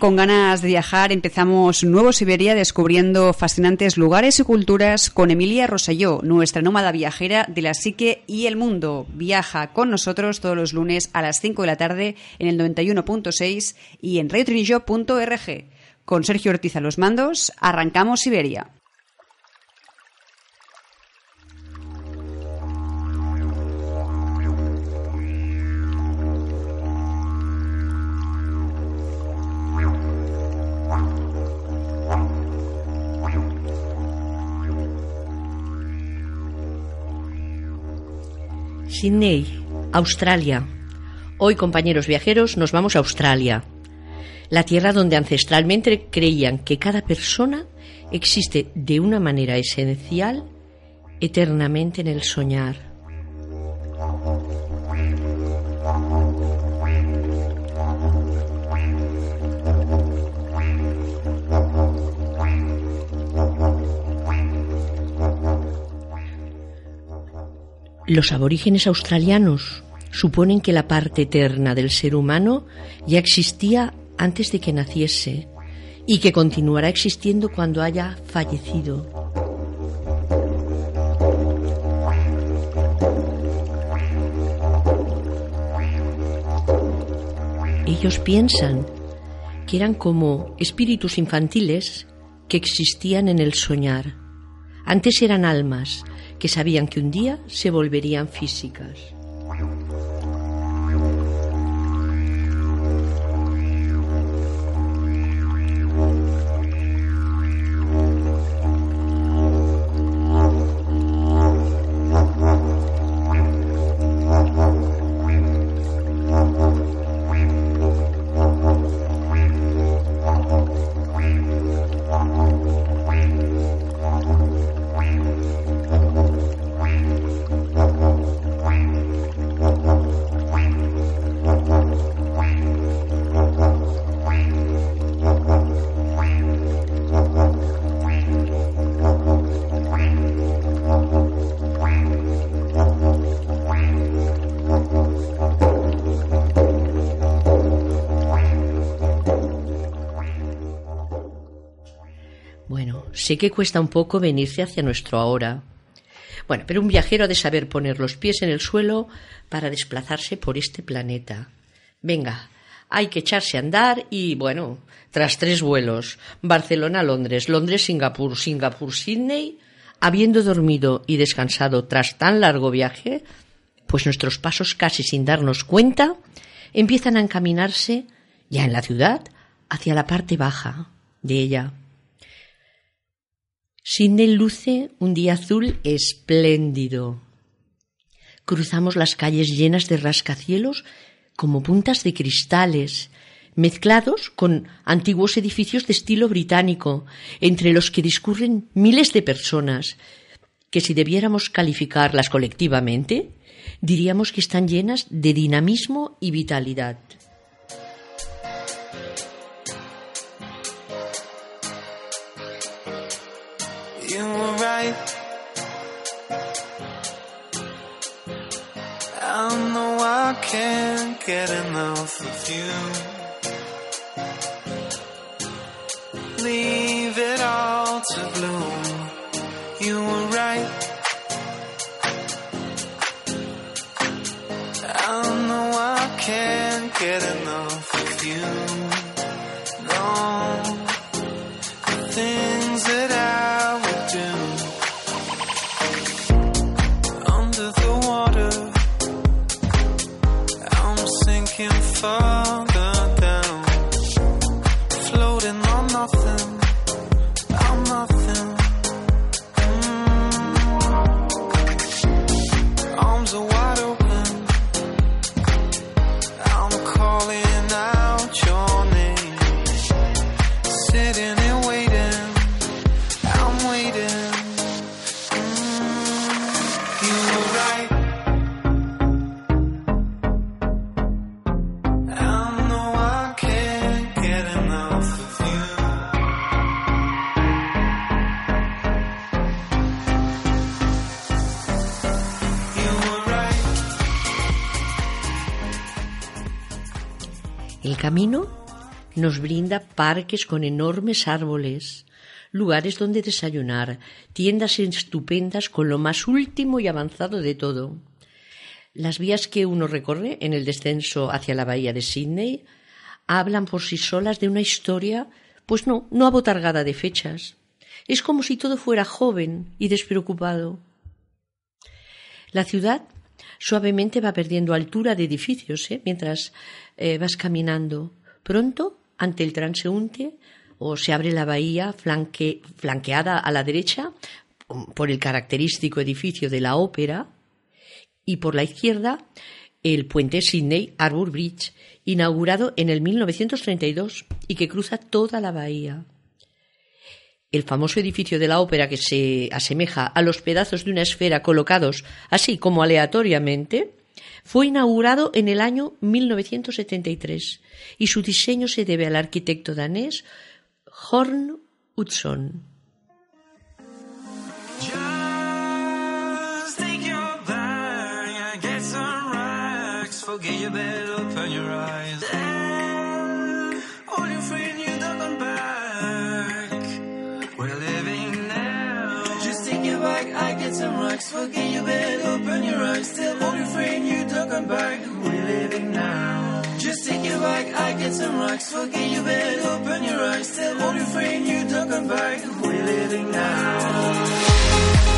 Con ganas de viajar empezamos Nuevo Siberia descubriendo fascinantes lugares y culturas con Emilia Roselló, nuestra nómada viajera de la psique y el mundo. Viaja con nosotros todos los lunes a las 5 de la tarde en el 91.6 y en radiotrinillo.org. Con Sergio Ortiz a los mandos, arrancamos Siberia. Sydney, Australia. Hoy, compañeros viajeros, nos vamos a Australia, la tierra donde ancestralmente creían que cada persona existe de una manera esencial eternamente en el soñar. Los aborígenes australianos suponen que la parte eterna del ser humano ya existía antes de que naciese y que continuará existiendo cuando haya fallecido. Ellos piensan que eran como espíritus infantiles que existían en el soñar. Antes eran almas que sabían que un día se volverían físicas. Sé que cuesta un poco venirse hacia nuestro ahora. Bueno, pero un viajero ha de saber poner los pies en el suelo para desplazarse por este planeta. Venga, hay que echarse a andar y, bueno, tras tres vuelos, Barcelona-Londres, Londres-Singapur, Singapur-Sydney, habiendo dormido y descansado tras tan largo viaje, pues nuestros pasos casi sin darnos cuenta empiezan a encaminarse, ya en la ciudad, hacia la parte baja de ella. Sydney luce un día azul espléndido. Cruzamos las calles llenas de rascacielos como puntas de cristales, mezclados con antiguos edificios de estilo británico, entre los que discurren miles de personas, que si debiéramos calificarlas colectivamente, diríamos que están llenas de dinamismo y vitalidad. I know I can't get enough of you. Leave it all to bloom. You were right. El camino nos brinda parques con enormes árboles, lugares donde desayunar, tiendas estupendas con lo más último y avanzado de todo. Las vías que uno recorre en el descenso hacia la bahía de Sydney hablan por sí solas de una historia, pues no, no abotargada de fechas. Es como si todo fuera joven y despreocupado. La ciudad suavemente va perdiendo altura de edificios ¿eh? mientras eh, vas caminando. Pronto, ante el transeúnte, o se abre la bahía flanque- flanqueada a la derecha por el característico edificio de la ópera y por la izquierda el puente Sydney Harbour Bridge, inaugurado en el 1932 y que cruza toda la bahía. El famoso edificio de la ópera que se asemeja a los pedazos de una esfera colocados así como aleatoriamente, fue inaugurado en el año 1973 y su diseño se debe al arquitecto danés Horn Utzon. Get some racks. Forget your bed, open your eyes. Tell all your friend you don't back. We're living now. Just take your bag, I get some racks. Forget your bed, open your eyes. Tell all your friend you don't come back. We're living now.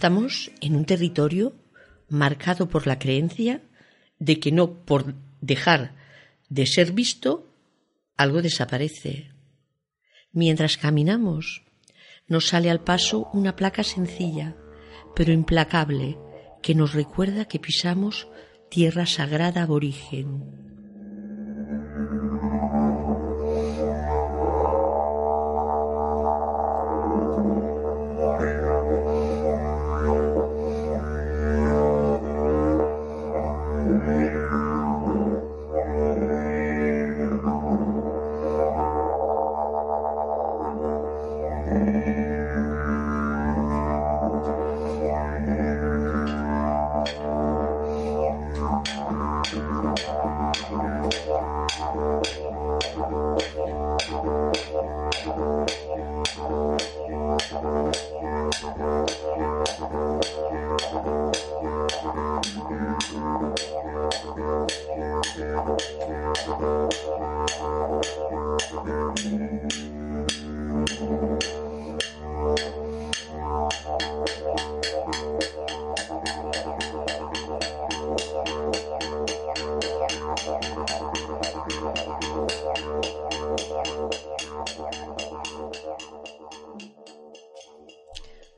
Estamos en un territorio marcado por la creencia de que no por dejar de ser visto algo desaparece. Mientras caminamos, nos sale al paso una placa sencilla, pero implacable, que nos recuerda que pisamos tierra sagrada aborigen. Mm-hmm.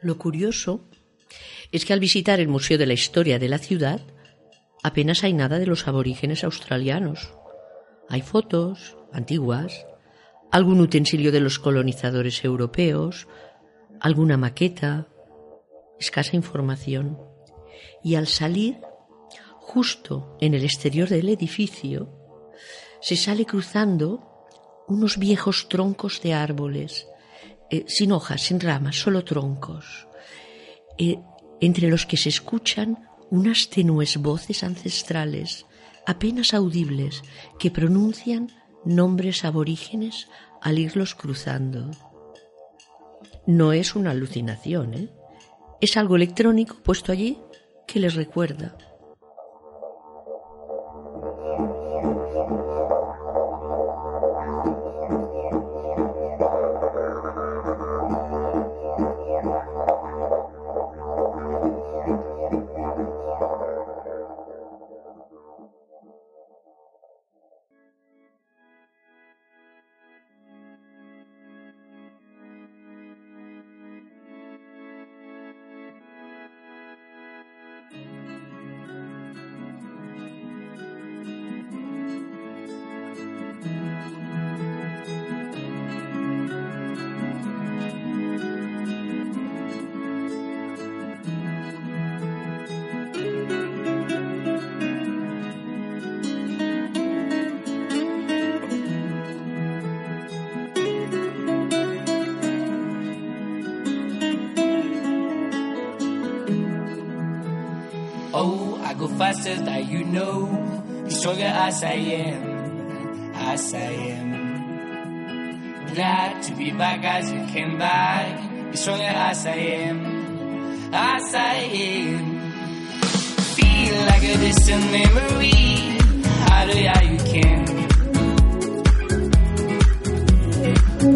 Lo curioso es que al visitar el Museo de la Historia de la Ciudad, apenas hay nada de los aborígenes australianos. Hay fotos antiguas, algún utensilio de los colonizadores europeos, alguna maqueta, escasa información. Y al salir, justo en el exterior del edificio, se sale cruzando unos viejos troncos de árboles, eh, sin hojas, sin ramas, solo troncos, eh, entre los que se escuchan unas tenues voces ancestrales, apenas audibles, que pronuncian nombres aborígenes al irlos cruzando. No es una alucinación, ¿eh? es algo electrónico puesto allí que les recuerda. Oh, I go faster than you know. Stronger as I am, as I am. Glad to be back as you came back. Stronger as I am, as I am. Feel like a distant memory. Harder, yeah, you can.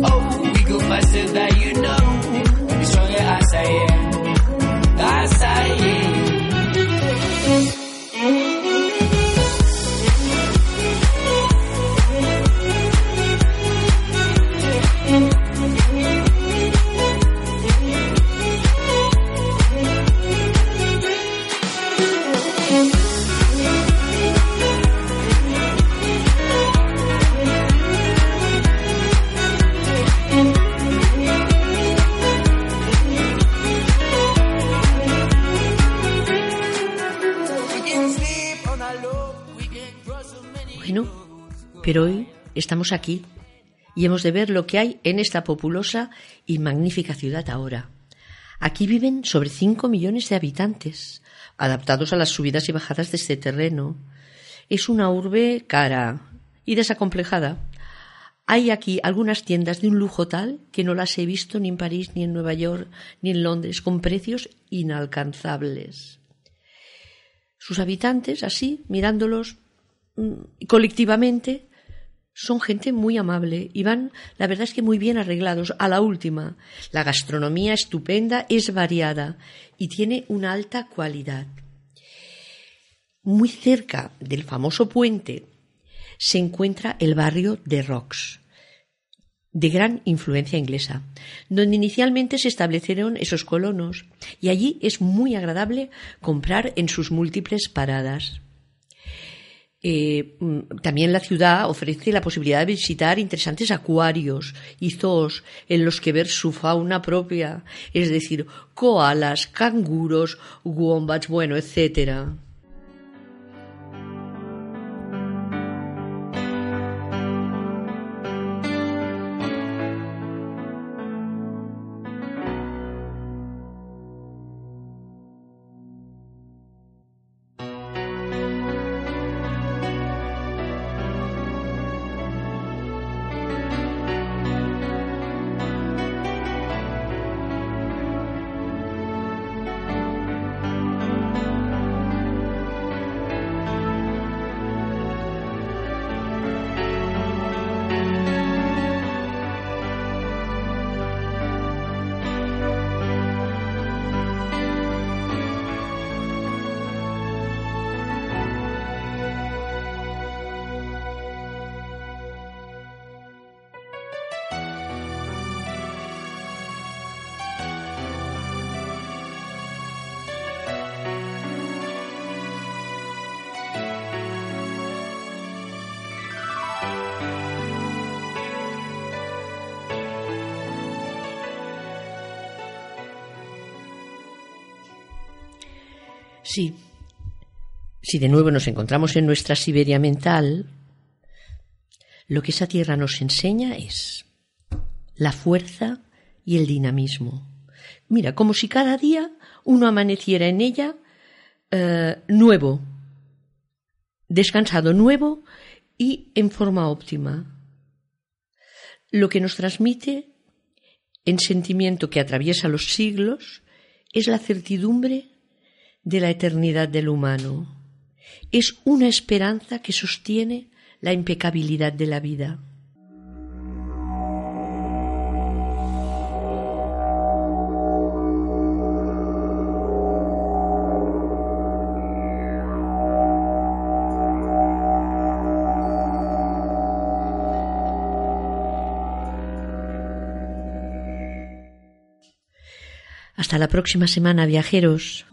Oh, we go faster than you know. Stronger as I am, pero hoy estamos aquí y hemos de ver lo que hay en esta populosa y magnífica ciudad ahora. Aquí viven sobre 5 millones de habitantes, adaptados a las subidas y bajadas de este terreno. Es una urbe cara y desacomplejada. Hay aquí algunas tiendas de un lujo tal que no las he visto ni en París, ni en Nueva York, ni en Londres, con precios inalcanzables. Sus habitantes, así, mirándolos mm, colectivamente, son gente muy amable y van, la verdad es que muy bien arreglados, a la última. La gastronomía estupenda, es variada y tiene una alta cualidad. Muy cerca del famoso puente se encuentra el barrio de Rocks, de gran influencia inglesa, donde inicialmente se establecieron esos colonos, y allí es muy agradable comprar en sus múltiples paradas. Eh, mm, también la ciudad ofrece la posibilidad de visitar interesantes acuarios y zoos en los que ver su fauna propia, es decir, koalas, canguros, wombats, bueno, etcétera. Si de nuevo nos encontramos en nuestra Siberia mental, lo que esa tierra nos enseña es la fuerza y el dinamismo. Mira, como si cada día uno amaneciera en ella eh, nuevo, descansado, nuevo y en forma óptima. Lo que nos transmite en sentimiento que atraviesa los siglos es la certidumbre de la eternidad del humano. Es una esperanza que sostiene la impecabilidad de la vida. Hasta la próxima semana, viajeros.